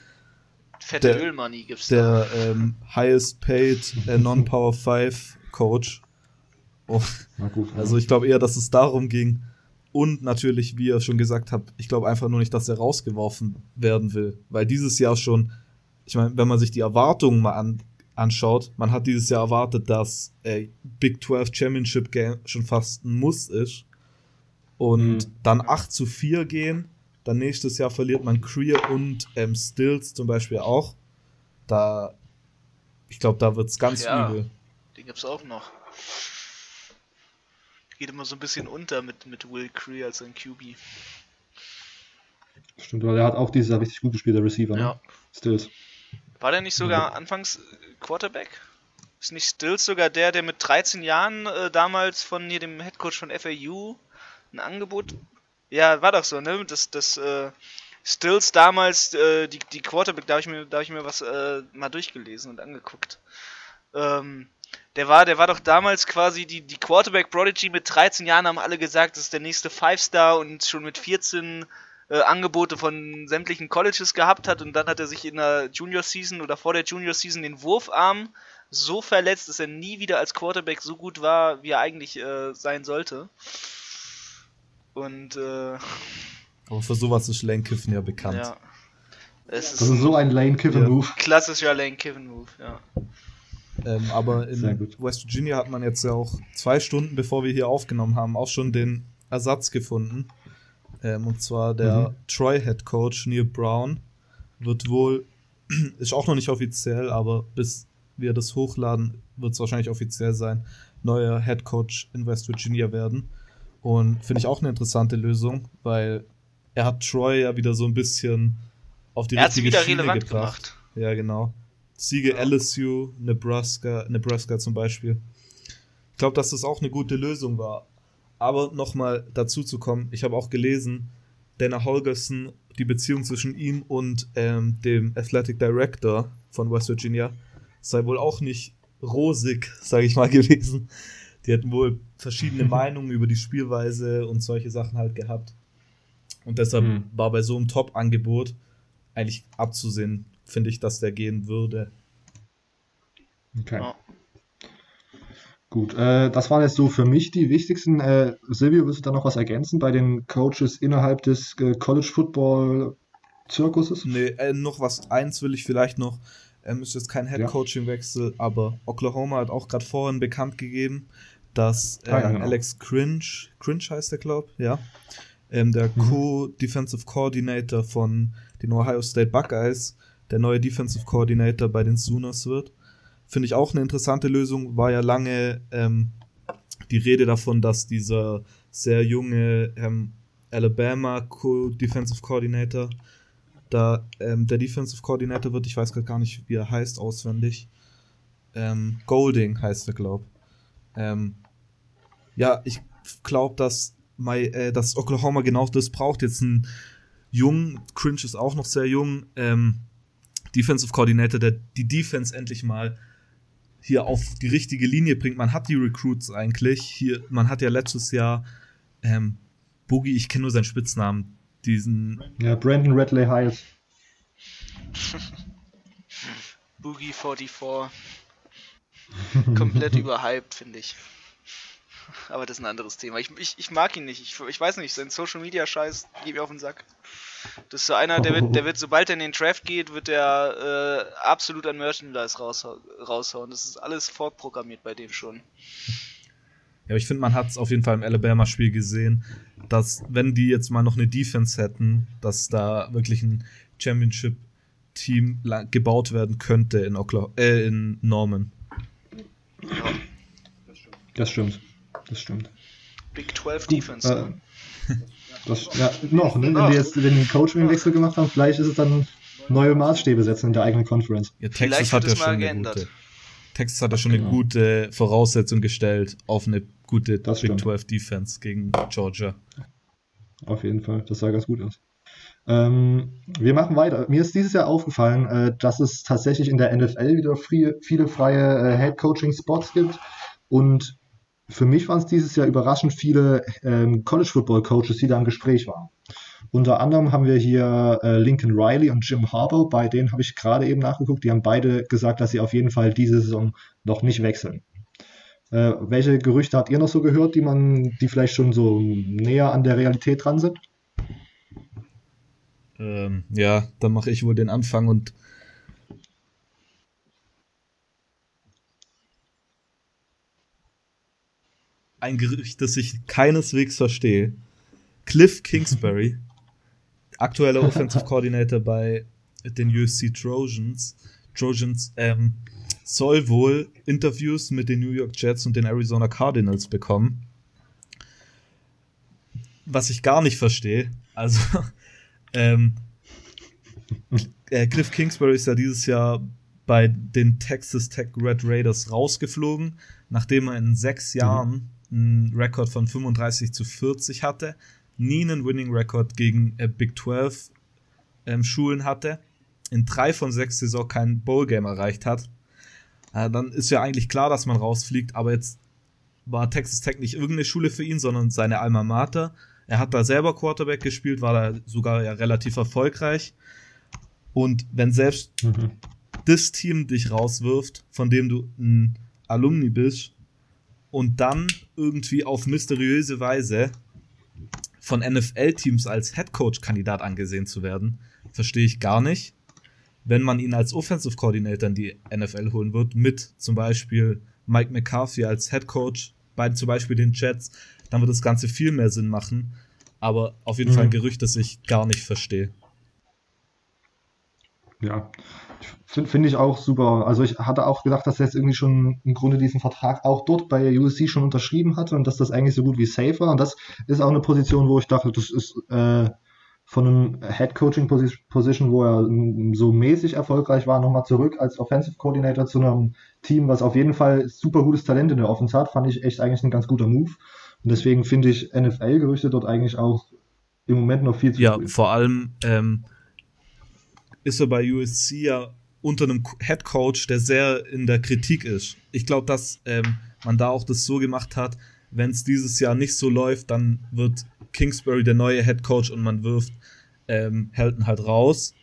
Fette der, Ölmoney gibt's der, da. Der ähm, highest paid äh, Non-Power 5 Coach Oh. Na gut. Also ich glaube eher, dass es darum ging. Und natürlich, wie ihr schon gesagt habt, ich glaube einfach nur nicht, dass er rausgeworfen werden will. Weil dieses Jahr schon, ich meine, wenn man sich die Erwartungen mal an, anschaut, man hat dieses Jahr erwartet, dass äh, Big 12 Championship Game schon fast ein Muss ist. Und mhm. dann 8 zu 4 gehen. Dann nächstes Jahr verliert man Creer und ähm, Stills zum Beispiel auch. Da, ich glaube, da wird es ganz ja, übel. Den gibt's auch noch geht immer so ein bisschen unter mit, mit Will Cree als ein QB. Stimmt, weil er hat auch dieses Jahr richtig gut gespielt, der Receiver, ne? Ja. Stills. War der nicht sogar ja. anfangs Quarterback? Ist nicht Stills sogar der, der mit 13 Jahren äh, damals von hier dem Headcoach von FAU ein Angebot. Ja, war doch so, ne? Das, das, äh, Stills damals, äh, die, die Quarterback, da habe ich mir, da hab ich mir was äh, mal durchgelesen und angeguckt. Ähm, der war, der war doch damals quasi die, die Quarterback Prodigy mit 13 Jahren haben alle gesagt, das ist der nächste Five-Star und schon mit 14 äh, Angebote von sämtlichen Colleges gehabt hat und dann hat er sich in der Junior Season oder vor der Junior Season den Wurfarm so verletzt, dass er nie wieder als Quarterback so gut war, wie er eigentlich äh, sein sollte. Und äh, aber für sowas ist Lane Kiffen ja bekannt. Ja. das ist so ein Lane Kiffen Move. Klassischer Lane Kiffen Move, ja. Ähm, aber in West Virginia hat man jetzt ja auch zwei Stunden, bevor wir hier aufgenommen haben, auch schon den Ersatz gefunden. Ähm, und zwar der mhm. Troy Head Coach Neil Brown wird wohl, ist auch noch nicht offiziell, aber bis wir das hochladen, wird es wahrscheinlich offiziell sein, neuer Head Coach in West Virginia werden. Und finde ich auch eine interessante Lösung, weil er hat Troy ja wieder so ein bisschen auf die er richtige Schiene gebracht. Gemacht. Ja, genau. Siege ja. LSU, Nebraska, Nebraska zum Beispiel. Ich glaube, dass das auch eine gute Lösung war. Aber nochmal dazu zu kommen, ich habe auch gelesen, Dana Holgerson, die Beziehung zwischen ihm und ähm, dem Athletic Director von West Virginia sei wohl auch nicht rosig, sage ich mal, gewesen. Die hätten wohl verschiedene Meinungen über die Spielweise und solche Sachen halt gehabt. Und deshalb mhm. war bei so einem Top-Angebot eigentlich abzusehen, finde ich, dass der gehen würde. Okay. Ja. Gut, äh, das waren jetzt so für mich die wichtigsten. Äh, Silvio, willst du da noch was ergänzen bei den Coaches innerhalb des äh, College Football Zirkuses? Nee, äh, noch was. Eins will ich vielleicht noch. Ähm, ist jetzt kein Head Coaching Wechsel, ja. aber Oklahoma hat auch gerade vorhin bekannt gegeben, dass ah, ja, ähm, genau. Alex Cringe, Cringe heißt der, glaube ja, ähm, der mhm. Co-Defensive Coordinator von den Ohio State Buckeyes, der neue Defensive Coordinator bei den Sooners wird. Finde ich auch eine interessante Lösung. War ja lange ähm, die Rede davon, dass dieser sehr junge ähm, Alabama Co Defensive Coordinator da ähm, der Defensive Coordinator wird. Ich weiß gerade gar nicht, wie er heißt auswendig. Ähm, Golding heißt er, glaube ähm, Ja, ich glaube, dass, äh, dass Oklahoma genau das braucht. Jetzt ein jung, Cringe ist auch noch sehr jung, ähm, Defensive Coordinator, der die Defense endlich mal hier auf die richtige Linie bringt. Man hat die Recruits eigentlich. Hier, man hat ja letztes Jahr ähm, Boogie, ich kenne nur seinen Spitznamen, diesen. Ja, Brandon Redley Hiles. Boogie 44. Komplett überhyped, finde ich. Aber das ist ein anderes Thema. Ich, ich, ich mag ihn nicht. Ich, ich weiß nicht, sein Social Media Scheiß geht mir auf den Sack. Das ist so einer, der wird, der wird, sobald er in den Draft geht, wird der äh, absolut an Merchandise rausha raushauen. Das ist alles vorprogrammiert bei dem schon. Ja, aber ich finde, man hat es auf jeden Fall im Alabama-Spiel gesehen, dass, wenn die jetzt mal noch eine Defense hätten, dass da wirklich ein Championship-Team gebaut werden könnte in, Oklahoma, äh, in Norman. Ja. Das stimmt. Das stimmt. Big 12 Defense. Äh, ne? Das, ja, noch, ne? Wenn die jetzt den Coaching-Wechsel gemacht haben, vielleicht ist es dann neue Maßstäbe setzen in der eigenen Conference. Ja, Texas hat ja schon eine gute, Texas hat ja schon genau. eine gute Voraussetzung gestellt auf eine gute das Big stimmt. 12 Defense gegen Georgia. Auf jeden Fall, das sah ganz gut aus. Ähm, wir machen weiter. Mir ist dieses Jahr aufgefallen, äh, dass es tatsächlich in der NFL wieder viele, viele freie äh, Head Coaching Spots gibt und für mich waren es dieses Jahr überraschend viele ähm, College Football Coaches, die da im Gespräch waren. Unter anderem haben wir hier äh, Lincoln Riley und Jim Harbaugh. Bei denen habe ich gerade eben nachgeguckt. Die haben beide gesagt, dass sie auf jeden Fall diese Saison noch nicht wechseln. Äh, welche Gerüchte habt ihr noch so gehört, die man, die vielleicht schon so näher an der Realität dran sind? Ähm, ja, dann mache ich wohl den Anfang und ein Gerücht, das ich keineswegs verstehe. Cliff Kingsbury, aktueller Offensive Coordinator bei den USC Trojans, Trojans ähm, soll wohl Interviews mit den New York Jets und den Arizona Cardinals bekommen. Was ich gar nicht verstehe. Also, ähm, äh, Cliff Kingsbury ist ja dieses Jahr bei den Texas Tech Red Raiders rausgeflogen, nachdem er in sechs Jahren einen Rekord von 35 zu 40 hatte, nie einen Winning Record gegen äh, Big 12 ähm, Schulen hatte, in drei von sechs Saison kein Bowl Game erreicht hat, äh, dann ist ja eigentlich klar, dass man rausfliegt, aber jetzt war Texas Tech nicht irgendeine Schule für ihn, sondern seine Alma Mater. Er hat da selber Quarterback gespielt, war da sogar ja relativ erfolgreich. Und wenn selbst mhm. das Team dich rauswirft, von dem du ein Alumni bist, und dann irgendwie auf mysteriöse Weise von NFL-Teams als Headcoach-Kandidat angesehen zu werden, verstehe ich gar nicht. Wenn man ihn als Offensive Coordinator in die NFL holen wird, mit zum Beispiel Mike McCarthy als Headcoach bei zum Beispiel den Jets, dann wird das Ganze viel mehr Sinn machen. Aber auf jeden mhm. Fall ein Gerücht, das ich gar nicht verstehe. Ja, Finde find ich auch super. Also ich hatte auch gedacht, dass er jetzt irgendwie schon im Grunde diesen Vertrag auch dort bei USC schon unterschrieben hatte und dass das eigentlich so gut wie safe war. Und das ist auch eine Position, wo ich dachte, das ist äh, von einem Head Coaching Position, wo er so mäßig erfolgreich war, nochmal zurück als Offensive Coordinator zu einem Team, was auf jeden Fall super gutes Talent in der Offense hat, fand ich echt eigentlich ein ganz guter Move. Und deswegen finde ich NFL-Gerüchte dort eigentlich auch im Moment noch viel zu Ja, früh. vor allem ähm, ist er bei USC ja unter einem Head Coach, der sehr in der Kritik ist. Ich glaube, dass ähm, man da auch das so gemacht hat, wenn es dieses Jahr nicht so läuft, dann wird Kingsbury der neue Head Coach und man wirft ähm, Helton halt raus.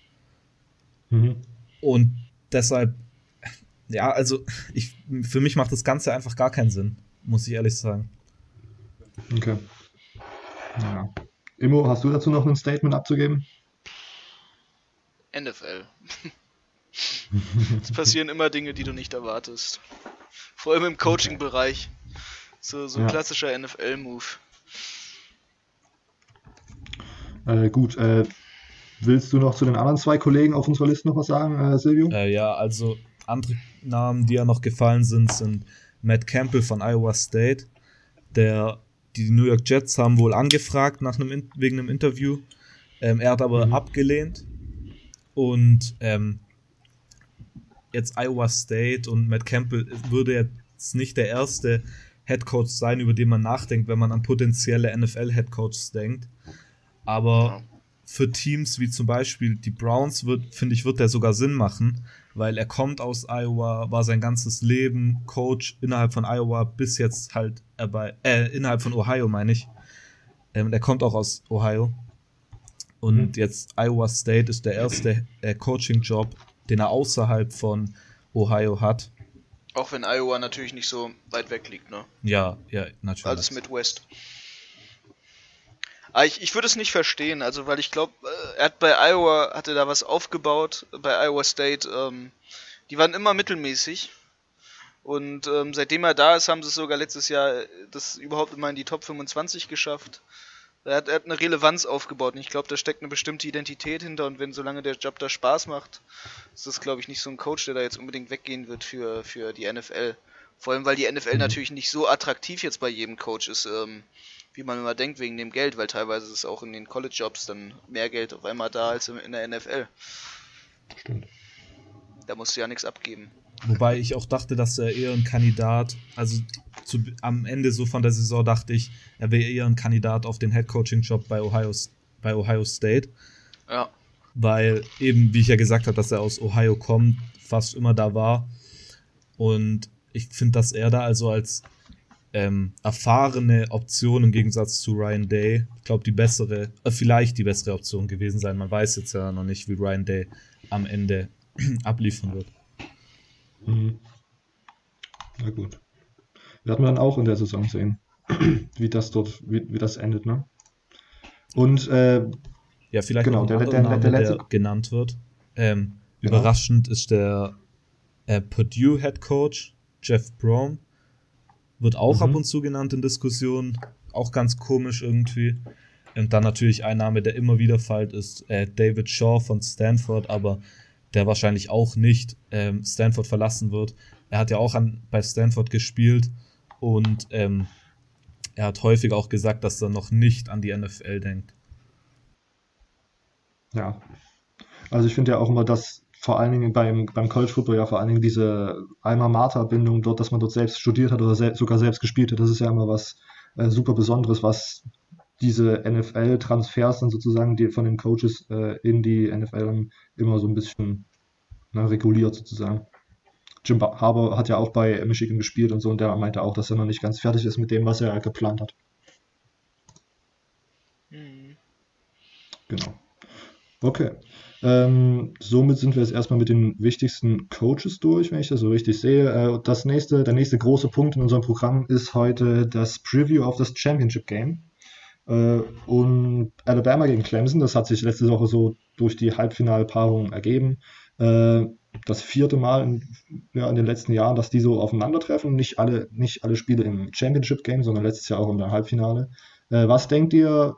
Mhm. Und deshalb, ja, also ich, für mich macht das Ganze einfach gar keinen Sinn, muss ich ehrlich sagen. Okay. Ja. Immo, hast du dazu noch ein Statement abzugeben? NFL. es passieren immer Dinge, die du nicht erwartest. Vor allem im Coaching-Bereich. So, so ein ja. klassischer NFL-Move. Äh, gut, äh, willst du noch zu den anderen zwei Kollegen auf unserer Liste noch was sagen, äh, Silvio? Äh, ja, also andere Namen, die ja noch gefallen sind, sind Matt Campbell von Iowa State. Der, die New York Jets haben wohl angefragt nach einem, wegen einem Interview. Ähm, er hat aber mhm. abgelehnt. Und ähm, jetzt Iowa State und Matt Campbell würde jetzt nicht der erste Head Coach sein, über den man nachdenkt, wenn man an potenzielle NFL-Head Coaches denkt. Aber für Teams wie zum Beispiel die Browns wird, finde ich, wird der sogar Sinn machen, weil er kommt aus Iowa, war sein ganzes Leben Coach innerhalb von Iowa bis jetzt halt bei, äh, innerhalb von Ohio meine ich. Ähm, er kommt auch aus Ohio. Und mhm. jetzt Iowa State ist der erste äh, Coaching-Job, den er außerhalb von Ohio hat. Auch wenn Iowa natürlich nicht so weit weg liegt, ne? Ja, ja, natürlich. Alles Midwest. Aber ich, ich würde es nicht verstehen, also weil ich glaube, äh, er hat bei Iowa, hatte da was aufgebaut, bei Iowa State, ähm, die waren immer mittelmäßig. Und ähm, seitdem er da ist, haben sie es sogar letztes Jahr das überhaupt immer in die Top 25 geschafft. Er hat, er hat eine Relevanz aufgebaut und ich glaube, da steckt eine bestimmte Identität hinter und wenn solange der Job da Spaß macht, ist das glaube ich nicht so ein Coach, der da jetzt unbedingt weggehen wird für, für die NFL. Vor allem, weil die NFL mhm. natürlich nicht so attraktiv jetzt bei jedem Coach ist, ähm, wie man immer denkt, wegen dem Geld, weil teilweise ist auch in den College-Jobs dann mehr Geld auf einmal da als in der NFL. Stimmt. Da musst du ja nichts abgeben. Wobei ich auch dachte, dass er eher ein Kandidat, also zu, am Ende so von der Saison dachte ich, er wäre eher ein Kandidat auf den Head-Coaching-Job bei Ohio, bei Ohio State. Ja. Weil eben, wie ich ja gesagt habe, dass er aus Ohio kommt, fast immer da war. Und ich finde, dass er da also als ähm, erfahrene Option im Gegensatz zu Ryan Day, ich glaube, die bessere, äh, vielleicht die bessere Option gewesen sein. Man weiß jetzt ja noch nicht, wie Ryan Day am Ende abliefern wird. Mhm. Na gut. werden wir dann auch in der Saison sehen, wie das dort, wie, wie das endet, ne? Und äh, ja, vielleicht genau, der, der, Name, der, der, letzte, genannt wird. Ähm, Genau. Überraschend ist der äh, Purdue Head Coach Jeff Brom. Wird auch Mhm. ab und zu genannt in Diskussionen. Auch ganz komisch irgendwie. Und dann natürlich ein Name, der immer wieder fällt, ist äh, David Shaw von Stanford, aber der wahrscheinlich auch nicht ähm, Stanford verlassen wird. Er hat ja auch an, bei Stanford gespielt und ähm, er hat häufig auch gesagt, dass er noch nicht an die NFL denkt. Ja. Also ich finde ja auch immer, dass vor allen Dingen beim, beim College Football ja vor allen Dingen diese Alma Mater Bindung dort, dass man dort selbst studiert hat oder sel sogar selbst gespielt hat, das ist ja immer was äh, super Besonderes, was diese NFL-Transfers dann sozusagen, die von den Coaches äh, in die NFL dann immer so ein bisschen ne, reguliert sozusagen. Jim Harbour hat ja auch bei Michigan gespielt und so und der meinte auch, dass er noch nicht ganz fertig ist mit dem, was er geplant hat. Mhm. Genau. Okay. Ähm, somit sind wir jetzt erstmal mit den wichtigsten Coaches durch, wenn ich das so richtig sehe. Äh, das nächste, der nächste große Punkt in unserem Programm ist heute das Preview auf das Championship Game. Äh, und Alabama gegen Clemson, das hat sich letzte Woche so durch die Halbfinalpaarung ergeben. Äh, das vierte Mal in, ja, in den letzten Jahren, dass die so aufeinandertreffen. Nicht alle, nicht alle Spiele im Championship Game, sondern letztes Jahr auch im Halbfinale. Äh, was denkt ihr,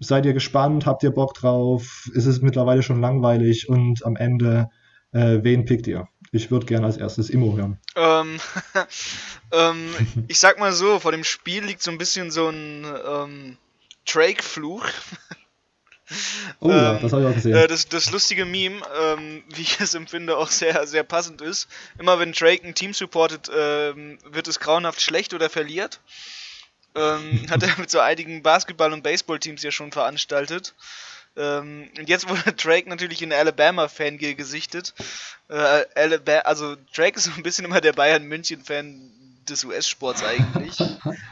Seid ihr gespannt? Habt ihr Bock drauf? Ist es mittlerweile schon langweilig? Und am Ende, wen pickt ihr? Ich würde gerne als erstes Immo hören. Ähm, ähm, ich sag mal so, vor dem Spiel liegt so ein bisschen so ein ähm, Drake-Fluch. Oh ja, Ähm, das habe ich auch gesehen. Äh, das, das lustige Meme, ähm, wie ich es empfinde, auch sehr, sehr passend ist. Immer wenn Drake ein Team supportet, ähm, wird es grauenhaft schlecht oder verliert. Ähm, hat er mit so einigen Basketball- und Baseball-Teams ja schon veranstaltet. Ähm, und jetzt wurde Drake natürlich in Alabama-Fangirl gesichtet. Äh, Alaba also Drake ist so ein bisschen immer der Bayern-München-Fan des US-Sports eigentlich.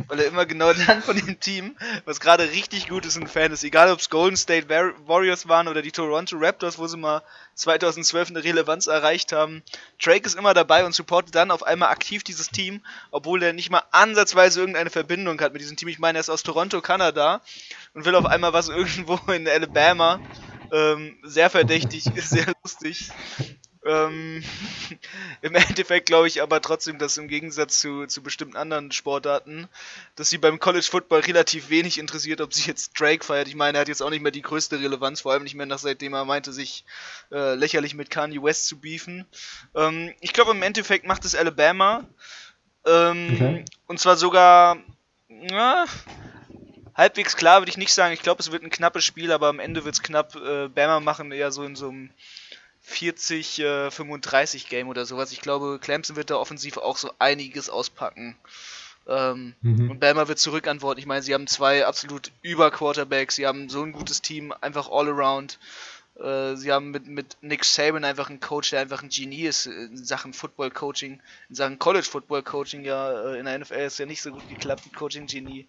weil er immer genau dann von dem Team, was gerade richtig gut ist, ein Fan ist. Egal ob es Golden State War Warriors waren oder die Toronto Raptors, wo sie mal 2012 eine Relevanz erreicht haben. Drake ist immer dabei und supportet dann auf einmal aktiv dieses Team, obwohl er nicht mal ansatzweise irgendeine Verbindung hat mit diesem Team. Ich meine, er ist aus Toronto, Kanada und will auf einmal was irgendwo in Alabama. Ähm, sehr verdächtig, sehr lustig. Ähm, Im Endeffekt glaube ich aber trotzdem, dass im Gegensatz zu, zu bestimmten anderen Sportarten, dass sie beim College Football relativ wenig interessiert, ob sich jetzt Drake feiert. Ich meine, er hat jetzt auch nicht mehr die größte Relevanz, vor allem nicht mehr nach seitdem er meinte, sich äh, lächerlich mit Kanye West zu beefen. Ähm, ich glaube, im Endeffekt macht es Alabama. Ähm, Okay. Und zwar sogar, ja, halbwegs klar würde ich nicht sagen. Ich glaube, es wird ein knappes Spiel, aber am Ende wird es knapp. Äh, Bama machen eher so in so einem 40, äh, 35 Game oder sowas. Ich glaube, Clemson wird da offensiv auch so einiges auspacken. Ähm, Mhm. Und Bama wird zurückantworten. Ich meine, sie haben zwei absolut über Quarterbacks. Sie haben so ein gutes Team, einfach all around. Äh, sie haben mit, mit Nick Saban einfach einen Coach, der einfach ein Genie ist in Sachen Football Coaching, in Sachen College Football Coaching. Ja, äh, in der NFL ist ja nicht so gut geklappt mit Coaching Genie.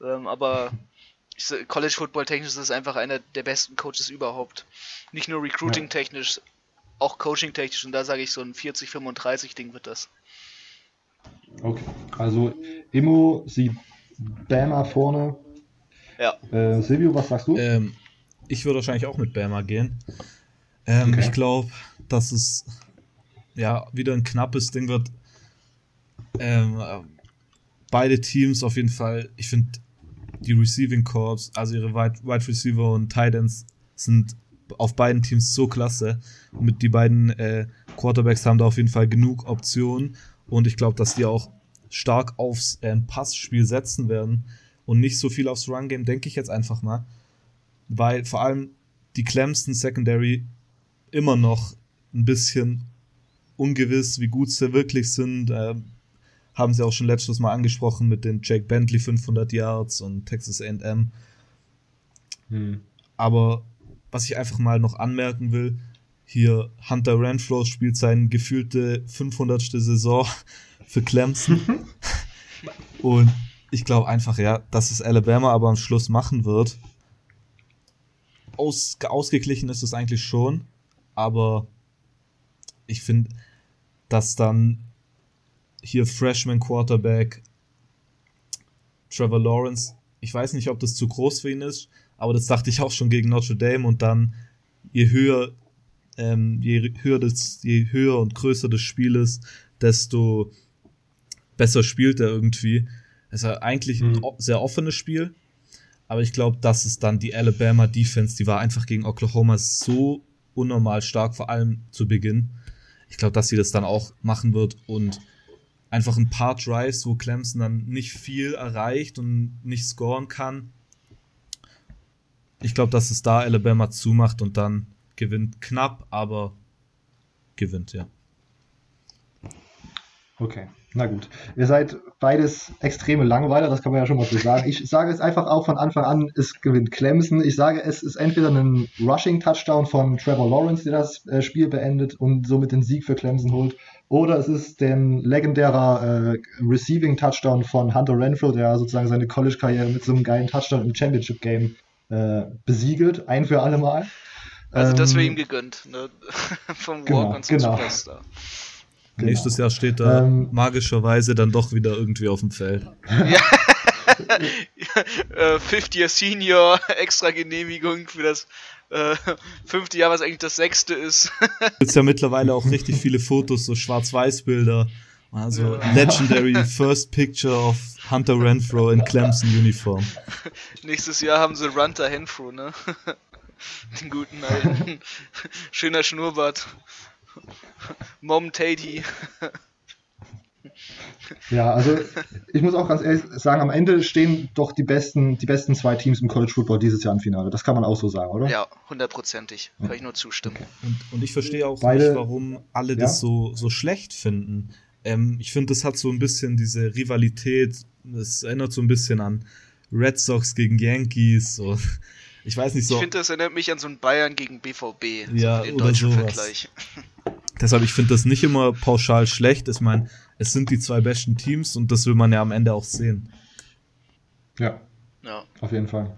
Ähm, aber College Football technisch ist es einfach einer der besten Coaches überhaupt. Nicht nur Recruiting technisch, auch Coaching technisch. Und da sage ich so ein 40-35 Ding wird das. Okay. Also Immo sieht Bama vorne. Ja. Äh, Silvio, was sagst du? Ähm, ich würde wahrscheinlich auch mit Bama gehen. Ähm, Okay. Ich glaube, dass es ja wieder ein knappes Ding wird. Ähm, äh, beide Teams auf jeden Fall. Ich finde die Receiving Corps, also ihre Wide, Wide Receiver und Tight Ends sind auf beiden Teams so klasse. Und mit die beiden äh, Quarterbacks haben da auf jeden Fall genug Optionen. Und ich glaube, dass die auch stark aufs äh, Passspiel setzen werden und nicht so viel aufs Run-Game, denke ich jetzt einfach mal weil vor allem die Clemson Secondary immer noch ein bisschen ungewiss, wie gut sie wirklich sind. Ähm, haben sie auch schon letztes Mal angesprochen mit den Jake Bentley 500 Yards und Texas A&M. Hm. Aber was ich einfach mal noch anmerken will, hier Hunter Renfro spielt seine gefühlte 500. Saison für Clemson. und ich glaube einfach, ja, dass es Alabama aber am Schluss machen wird. Aus, ausgeglichen ist es eigentlich schon, aber ich finde, dass dann hier Freshman Quarterback Trevor Lawrence, ich weiß nicht, ob das zu groß für ihn ist, aber das dachte ich auch schon gegen Notre Dame und dann, je höher, ähm, je höher das, je höher und größer das Spiel ist, desto besser spielt er irgendwie. Es ist eigentlich mhm. ein sehr offenes Spiel, aber ich glaube, das ist dann die Alabama Defense, die war einfach gegen Oklahoma so unnormal stark, vor allem zu Beginn. Ich glaube, dass sie das dann auch machen wird und einfach ein paar Drives, wo Clemson dann nicht viel erreicht und nicht scoren kann. Ich glaube, dass es da Alabama zumacht und dann gewinnt knapp, aber gewinnt, ja. Okay, na gut. Ihr seid beides extreme Langweiler, das kann man ja schon mal so sagen. Ich sage es einfach auch von Anfang an, es gewinnt Clemson. Ich sage, es ist entweder ein Rushing-Touchdown von Trevor Lawrence, der das äh, Spiel beendet und somit den Sieg für Clemson holt, oder es ist der legendärer äh, Receiving Touchdown von Hunter Renfro, der sozusagen seine College-Karriere mit so einem geilen Touchdown im Championship-Game äh, besiegelt, ein für alle Mal. Also das wäre ähm, ihm gegönnt, ne? vom genau, Walk-on zum genau. Superstar. Genau. Nächstes Jahr steht er ähm, magischerweise dann doch wieder irgendwie auf dem Feld. Ja. 50er äh, Senior, extra Genehmigung für das äh, fünfte Jahr, was eigentlich das sechste ist. Gibt ja mittlerweile auch richtig viele Fotos, so Schwarz-Weiß-Bilder. Also Legendary First Picture of Hunter Renfro in Clemson Uniform. Nächstes Jahr haben sie Runter Renfro, ne? Den guten alten. Schöner Schnurrbart. Mom Tatey. Ja, also ich muss auch ganz ehrlich sagen, am Ende stehen doch die besten, die besten zwei Teams im College Football dieses Jahr im Finale. Das kann man auch so sagen, oder? Ja, hundertprozentig. Kann ich nur zustimmen. Okay. Und, und, ich verstehe auch Beide, nicht, warum alle ja? das so, so schlecht finden. Ähm, ich finde, das hat so ein bisschen diese Rivalität. Das erinnert so ein bisschen an Red Sox gegen Yankees. So. Ich weiß nicht so. Ich finde, das erinnert mich an so ein Bayern gegen BVB. Ja, so den oder deutschen sowas. Vergleich. Deshalb, ich finde das nicht immer pauschal schlecht. Ich meine, es sind die zwei besten Teams und das will man ja am Ende auch sehen. Ja. Ja. Auf jeden Fall.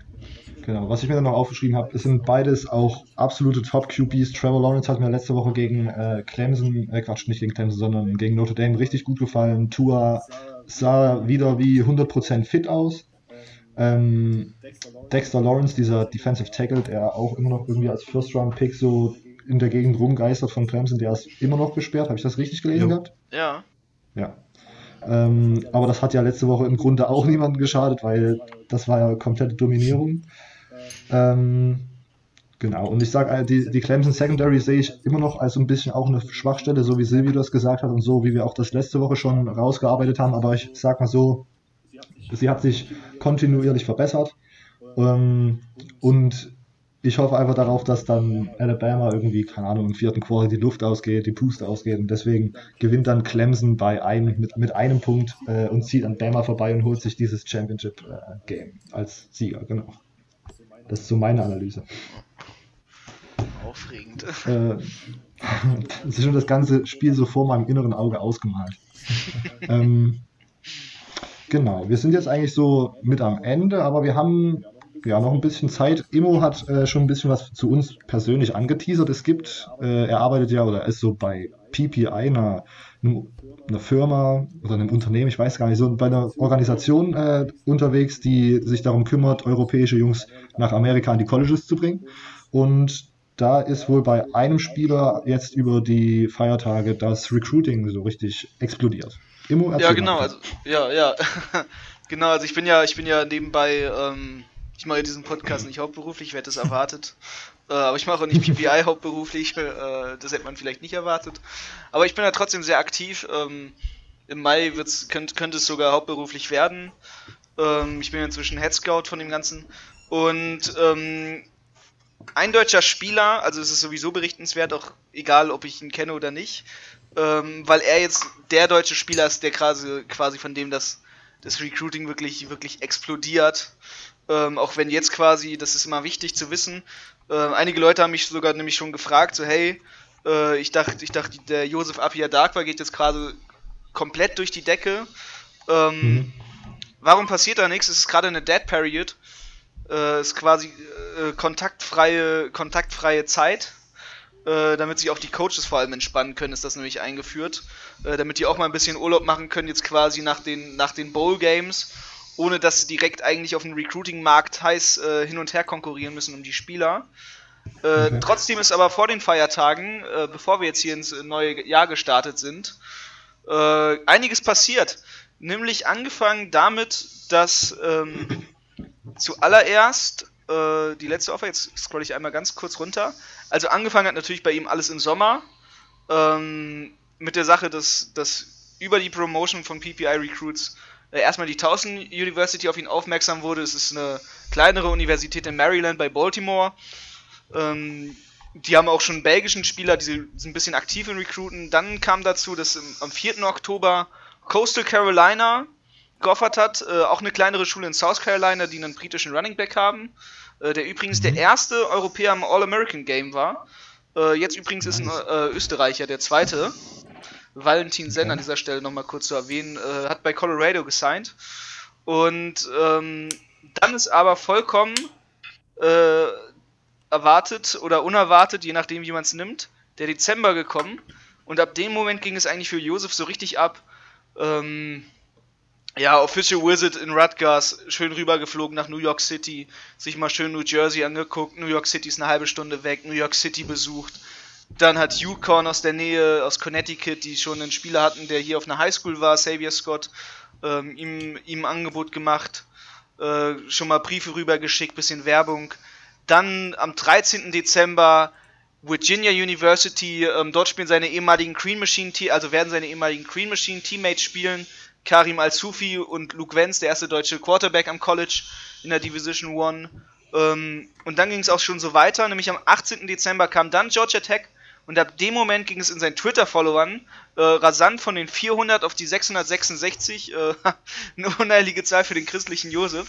Genau. Was ich mir dann noch aufgeschrieben habe, es sind beides auch absolute Top-QBs. Trevor Lawrence hat mir letzte Woche gegen äh, Clemson, äh, Quatsch, nicht gegen Clemson, sondern gegen Notre Dame richtig gut gefallen. Tua sah wieder wie 100% fit aus. Ähm, Dexter Lawrence, dieser Defensive Tackle, der auch immer noch irgendwie als First-Round-Pick so in der Gegend rumgeistert von Clemson, der ist immer noch gesperrt. Habe ich das richtig gelesen jo. gehabt? Ja. Ja. Ähm, aber das hat ja letzte Woche im Grunde auch niemandem geschadet, weil das war ja komplette Dominierung. Ähm, genau, und ich sage, äh, die, die Clemson Secondary sehe ich immer noch als ein bisschen auch eine Schwachstelle, so wie Silvio das gesagt hat und so wie wir auch das letzte Woche schon rausgearbeitet haben. Aber ich sage mal so, sie hat sich kontinuierlich verbessert. Ähm, und ich hoffe einfach darauf, dass dann Alabama irgendwie, keine Ahnung, im vierten Quartal die Luft ausgeht, die Puste ausgeht und deswegen gewinnt dann Clemson bei einem, mit, mit einem Punkt äh, und zieht an Bama vorbei und holt sich dieses Championship-Game äh, als Sieger, genau. Das ist so meine Analyse. Aufregend. Äh, es ist schon das ganze Spiel so vor meinem inneren Auge ausgemalt. ähm, genau, wir sind jetzt eigentlich so mit am Ende, aber wir haben ja, noch ein bisschen Zeit. Immo hat äh, schon ein bisschen was zu uns persönlich angeteasert. Es gibt, äh, er arbeitet ja oder ist so bei PPI, einer, einer Firma oder einem Unternehmen, ich weiß gar nicht, so bei einer Organisation äh, unterwegs, die sich darum kümmert, europäische Jungs nach Amerika an die Colleges zu bringen. Und da ist wohl bei einem Spieler jetzt über die Feiertage das Recruiting so richtig explodiert. Immo, ja, genau, also, ja, ja. genau, also ich bin ja, ich bin ja nebenbei ähm, ich mache diesen Podcast nicht hauptberuflich, wer es erwartet. Äh, aber ich mache auch nicht PPI hauptberuflich, äh, das hätte man vielleicht nicht erwartet. Aber ich bin ja trotzdem sehr aktiv. Ähm, Im Mai könnt, könnte es sogar hauptberuflich werden. Ähm, ich bin inzwischen Head Scout von dem Ganzen. Und ähm, ein deutscher Spieler, also es ist sowieso berichtenswert, auch egal ob ich ihn kenne oder nicht, ähm, weil er jetzt der deutsche Spieler ist, der quasi, quasi von dem das, das Recruiting wirklich, wirklich explodiert. Ähm, auch wenn jetzt quasi, das ist immer wichtig zu wissen, äh, einige Leute haben mich sogar nämlich schon gefragt, so hey, äh, ich dachte, ich dachte, der Josef Apia Darkwa geht jetzt gerade komplett durch die Decke. Ähm, mhm. Warum passiert da nichts? Es ist gerade eine Dead Period. Äh, ist quasi äh, kontaktfreie, kontaktfreie Zeit. Äh, damit sich auch die Coaches vor allem entspannen können, ist das nämlich eingeführt. Äh, damit die auch mal ein bisschen Urlaub machen können, jetzt quasi nach den, nach den Bowl Games ohne dass sie direkt eigentlich auf dem Recruiting-Markt heiß äh, hin und her konkurrieren müssen um die Spieler. Äh, okay. Trotzdem ist aber vor den Feiertagen, äh, bevor wir jetzt hier ins neue Jahr gestartet sind, äh, einiges passiert. Nämlich angefangen damit, dass ähm, zuallererst äh, die letzte Offer, jetzt scroll ich einmal ganz kurz runter. Also angefangen hat natürlich bei ihm alles im Sommer. Ähm, mit der Sache, dass, dass über die Promotion von PPI Recruits erstmal die Towson University auf ihn aufmerksam wurde. Es ist eine kleinere Universität in Maryland bei Baltimore. Ähm, die haben auch schon belgischen Spieler, die sind ein bisschen aktiv in Recruiten. Dann kam dazu, dass im, am 4. Oktober Coastal Carolina geoffert hat, äh, auch eine kleinere Schule in South Carolina, die einen britischen Running Back haben, äh, der übrigens mhm. der erste Europäer im All-American Game war. Äh, jetzt übrigens ist ein äh, Österreicher der zweite. Valentin Senn an dieser Stelle nochmal kurz zu erwähnen, äh, hat bei Colorado gesigned. Und ähm, dann ist aber vollkommen äh, erwartet oder unerwartet, je nachdem wie man es nimmt, der Dezember gekommen. Und ab dem Moment ging es eigentlich für Josef so richtig ab. Ähm, ja, Official Wizard in Rutgers, schön rübergeflogen nach New York City, sich mal schön New Jersey angeguckt, New York City ist eine halbe Stunde weg, New York City besucht. Dann hat Yukon aus der Nähe, aus Connecticut, die schon einen Spieler hatten, der hier auf einer Highschool war, Xavier Scott, ähm, ihm, ihm ein Angebot gemacht, äh, schon mal Briefe rübergeschickt, bisschen Werbung. Dann am 13. Dezember Virginia University, ähm, dort spielen seine ehemaligen Green Machine, also werden seine ehemaligen Green Machine Teammates spielen. Karim Al-Sufi und Luke Wenz, der erste deutsche Quarterback am College in der Division One. Ähm, und dann ging es auch schon so weiter, nämlich am 18. Dezember kam dann Georgia Tech und ab dem Moment ging es in seinen Twitter-Followern äh, rasant von den 400 auf die 666, äh, eine unheilige Zahl für den christlichen Josef.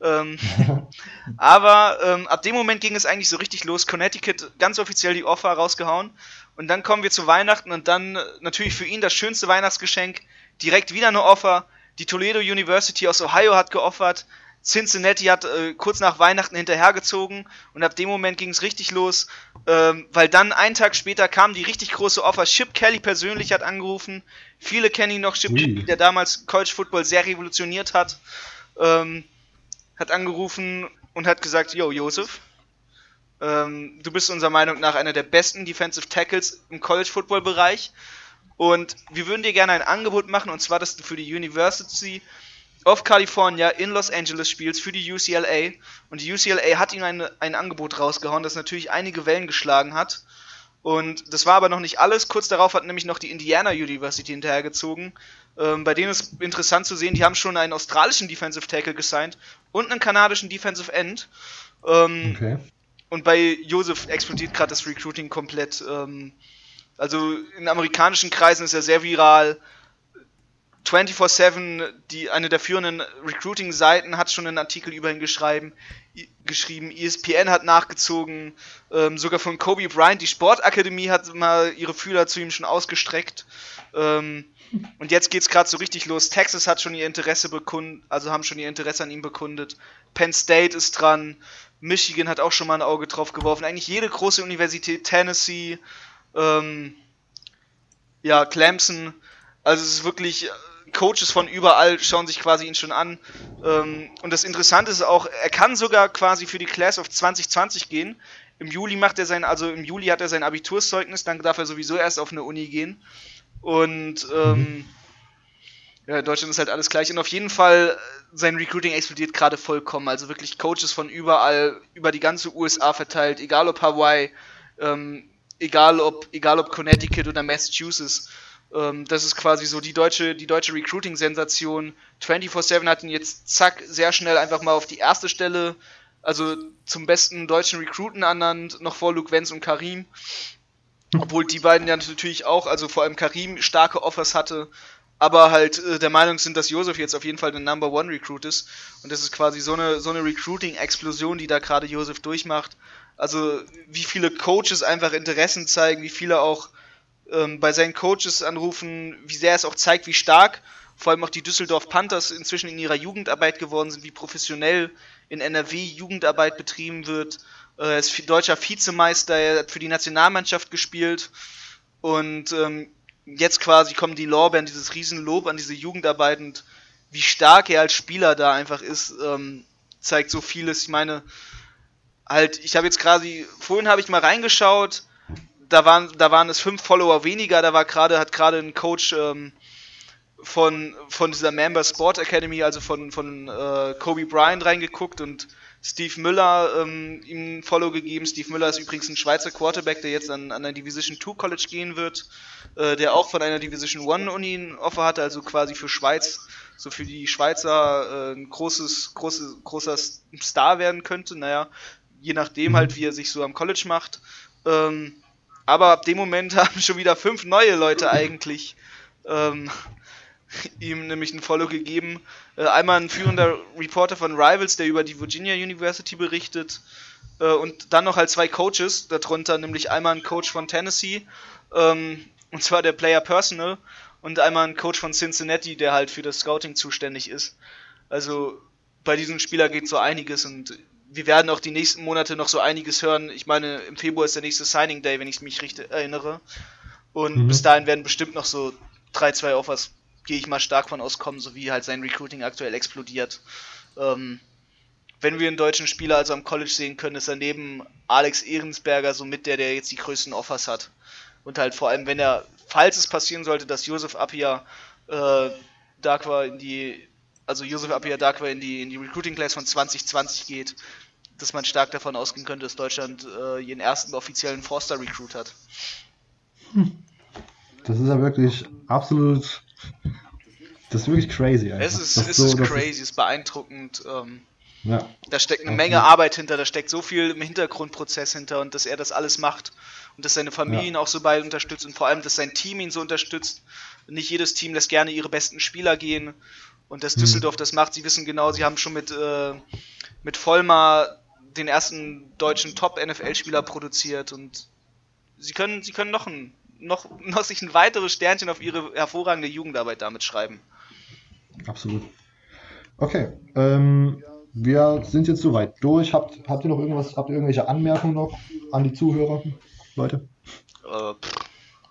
Ähm, aber ähm, ab dem Moment ging es eigentlich so richtig los. Connecticut ganz offiziell die Offer rausgehauen. Und dann kommen wir zu Weihnachten und dann äh, natürlich für ihn das schönste Weihnachtsgeschenk. Direkt wieder eine Offer. Die Toledo University aus Ohio hat geoffert. Cincinnati hat äh, kurz nach Weihnachten hinterhergezogen und ab dem Moment ging es richtig los, ähm, weil dann einen Tag später kam die richtig große Offer. Chip Kelly persönlich hat angerufen. Viele kennen ihn noch, Chip Ui. Kelly, der damals College Football sehr revolutioniert hat. Ähm, hat angerufen und hat gesagt, yo, Josef, ähm, du bist unserer Meinung nach einer der besten Defensive Tackles im College Football Bereich und wir würden dir gerne ein Angebot machen und zwar, dass du für die University of California in Los Angeles spielst für die UCLA und die UCLA hat ihm ein, ein Angebot rausgehauen, das natürlich einige Wellen geschlagen hat und das war aber noch nicht alles. Kurz darauf hat nämlich noch die Indiana University hinterhergezogen. Ähm, bei denen ist interessant zu sehen, die haben schon einen australischen Defensive Tackle gesigned und einen kanadischen Defensive End. Ähm, okay. Und bei Josef explodiert gerade das Recruiting komplett. Ähm, also in amerikanischen Kreisen ist er sehr viral. 24-7, die, eine der führenden Recruiting-Seiten, hat schon einen Artikel über ihn geschrieben. geschrieben. ESPN hat nachgezogen. Ähm, sogar von Kobe Bryant. Die Sportakademie hat mal ihre Fühler zu ihm schon ausgestreckt. Ähm, und jetzt geht es gerade so richtig los. Texas hat schon ihr Interesse bekundet, also haben schon ihr Interesse an ihm bekundet. Penn State ist dran. Michigan hat auch schon mal ein Auge drauf geworfen. Eigentlich jede große Universität, Tennessee, ähm, ja, Clemson. Also es ist wirklich Coaches von überall schauen sich quasi ihn schon an. Ähm, und das Interessante ist auch, er kann sogar quasi für die Class of 2020 gehen. Im Juli macht er sein, also im Juli hat er sein Abiturszeugnis, dann darf er sowieso erst auf eine Uni gehen. Und ähm, ja, Deutschland ist halt alles gleich. Und auf jeden Fall, sein Recruiting explodiert gerade vollkommen. Also wirklich Coaches von überall, über die ganze USA verteilt, egal ob Hawaii, ähm, egal ob, egal ob Connecticut oder Massachusetts. Ähm, das ist quasi so die deutsche, die deutsche Recruiting-Sensation. 24-7 hat ihn jetzt zack, sehr schnell einfach mal auf die erste Stelle, also zum besten deutschen Recruiten ernannt, noch vor Luke Wenz und Karim. Obwohl die beiden ja natürlich auch, also vor allem Karim, starke Offers hatte, aber halt äh, der Meinung sind, dass Josef jetzt auf jeden Fall der Number One Recruit ist. Und das ist quasi so eine, so eine Recruiting-Explosion, die da gerade Josef durchmacht. Also wie viele Coaches einfach Interessen zeigen, wie viele auch ähm, bei seinen Coaches anrufen, wie sehr es auch zeigt, wie stark vor allem auch die Düsseldorf Panthers inzwischen in ihrer Jugendarbeit geworden sind, wie professionell in NRW Jugendarbeit betrieben wird. Äh, er ist deutscher Vizemeister, er hat für die Nationalmannschaft gespielt und ähm, jetzt quasi kommen die Lorbeeren, dieses Riesenlob an diese Jugendarbeit und wie stark er als Spieler da einfach ist, ähm, zeigt so vieles. Ich meine, halt, ich habe jetzt gerade, vorhin habe ich mal reingeschaut, da waren, da waren es fünf Follower weniger, da war gerade, hat gerade ein Coach ähm, von, von dieser Member Sport Academy, also von, von äh, Kobe Bryant reingeguckt und Steve Müller ähm, ihm ein Follow gegeben. Steve Müller ist übrigens ein Schweizer Quarterback, der jetzt an, an ein Division 2 College gehen wird, äh, der auch von einer Division 1 Uni ein Offer hatte, also quasi für Schweiz, so für die Schweizer äh, ein großes, großes, großer Star werden könnte. Naja, je nachdem halt, wie er sich so am College macht. Ähm, aber ab dem Moment haben schon wieder fünf neue Leute eigentlich ähm, ihm nämlich ein Follow gegeben. Äh, einmal ein führender Reporter von Rivals, der über die Virginia University berichtet. Äh, und dann noch halt zwei Coaches darunter, nämlich einmal ein Coach von Tennessee, ähm, und zwar der Player Personal, und einmal ein Coach von Cincinnati, der halt für das Scouting zuständig ist. Also bei diesem Spieler geht so einiges und wir werden auch die nächsten Monate noch so einiges hören. Ich meine, im Februar ist der nächste Signing Day, wenn ich mich richtig erinnere. Und mhm. bis dahin werden bestimmt noch so drei, zwei Offers gehe ich mal stark von auskommen, so wie halt sein Recruiting aktuell explodiert. Ähm, wenn wir einen deutschen Spieler also am College sehen können, ist er neben Alex Ehrensberger somit der, der jetzt die größten Offers hat. Und halt vor allem, wenn er, falls es passieren sollte, dass Josef Appia äh, Darkwa in die, also Josef Appia Darkwa in die, in die Recruiting Class von 2020 geht, dass man stark davon ausgehen könnte, dass Deutschland äh, ihren ersten offiziellen Forster Recruit hat. Das ist ja wirklich absolut das ist wirklich crazy. Einfach. Es ist, es so, ist crazy, es ist beeindruckend. Ähm, ja. Da steckt eine Menge Arbeit hinter, da steckt so viel im Hintergrundprozess hinter und dass er das alles macht und dass seine Familie ihn auch so bei unterstützt und vor allem, dass sein Team ihn so unterstützt. Nicht jedes Team lässt gerne ihre besten Spieler gehen und dass hm. Düsseldorf mhm. das macht. Sie wissen genau, sie haben schon mit, äh, mit Vollmar den ersten deutschen Top-NFL-Spieler produziert und sie können, sie können noch, ein, noch, noch sich ein weiteres Sternchen auf ihre hervorragende Jugendarbeit damit schreiben. Absolut. Okay, ähm, wir sind jetzt soweit durch. Habt, habt ihr noch irgendwas, habt ihr irgendwelche Anmerkungen noch an die Zuhörer, Leute? Äh,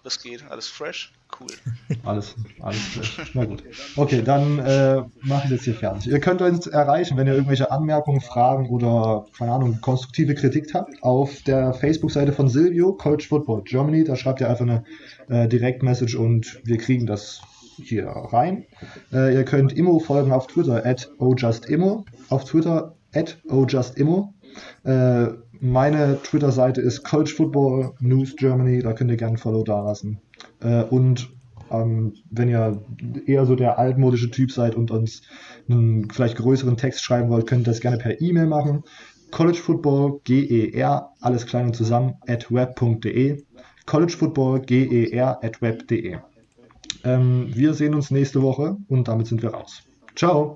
das geht, alles fresh, cool. Alles, alles fresh. Na gut. Okay, dann äh, mache ich jetzt hier fertig. Ihr könnt uns erreichen, wenn ihr irgendwelche Anmerkungen, Fragen oder, keine Ahnung, konstruktive Kritik habt, auf der Facebook-Seite von Silvio, College Football Germany. Da schreibt ihr einfach eine äh, Direktmessage und wir kriegen das hier rein. Äh, ihr könnt Immo folgen auf Twitter, at ojustimmo, auf Twitter, at ojustimmo. Äh, meine Twitter-Seite ist College Football News Germany, da könnt ihr gerne ein Follow da lassen. Äh, und ähm, wenn ihr eher so der altmodische Typ seid und uns einen vielleicht größeren Text schreiben wollt, könnt ihr das gerne per E-Mail machen. College Football, G-E-R, alles klein und zusammen, at web.de. College Football, G-E-R, at web.de. Ähm, wir sehen uns nächste Woche und damit sind wir raus. Ciao.